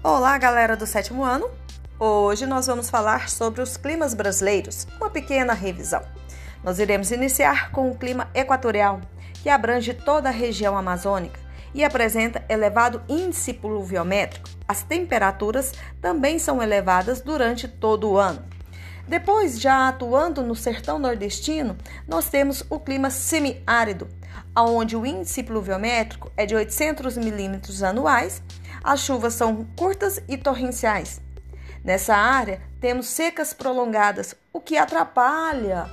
Olá, galera do sétimo ano! Hoje nós vamos falar sobre os climas brasileiros, uma pequena revisão. Nós iremos iniciar com o clima equatorial, que abrange toda a região amazônica e apresenta elevado índice pluviométrico. As temperaturas também são elevadas durante todo o ano. Depois, já atuando no sertão nordestino, nós temos o clima semiárido, onde o índice pluviométrico é de 800 milímetros anuais as chuvas são curtas e torrenciais. Nessa área, temos secas prolongadas, o que atrapalha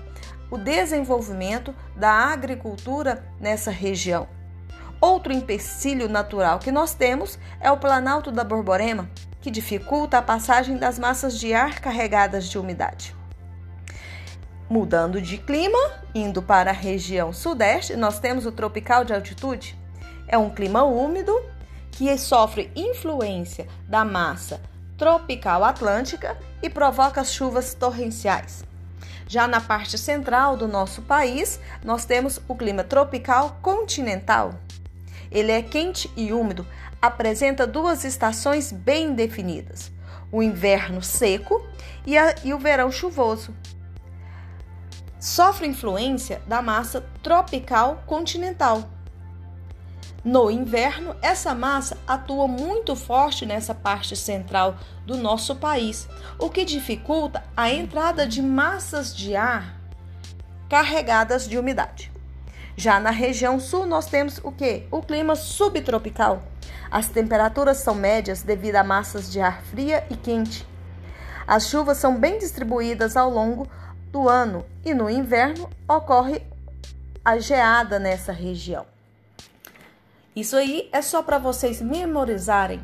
o desenvolvimento da agricultura nessa região. Outro empecilho natural que nós temos é o Planalto da Borborema, que dificulta a passagem das massas de ar carregadas de umidade. Mudando de clima, indo para a região sudeste, nós temos o tropical de altitude. É um clima úmido que sofre influência da massa tropical atlântica e provoca chuvas torrenciais. Já na parte central do nosso país, nós temos o clima tropical continental. Ele é quente e úmido, apresenta duas estações bem definidas: o inverno seco e, a, e o verão chuvoso. Sofre influência da massa tropical continental, no inverno, essa massa atua muito forte nessa parte central do nosso país, o que dificulta a entrada de massas de ar carregadas de umidade. Já na região sul, nós temos o que? O clima subtropical. As temperaturas são médias devido a massas de ar fria e quente. As chuvas são bem distribuídas ao longo do ano e no inverno ocorre a geada nessa região. Isso aí é só para vocês memorizarem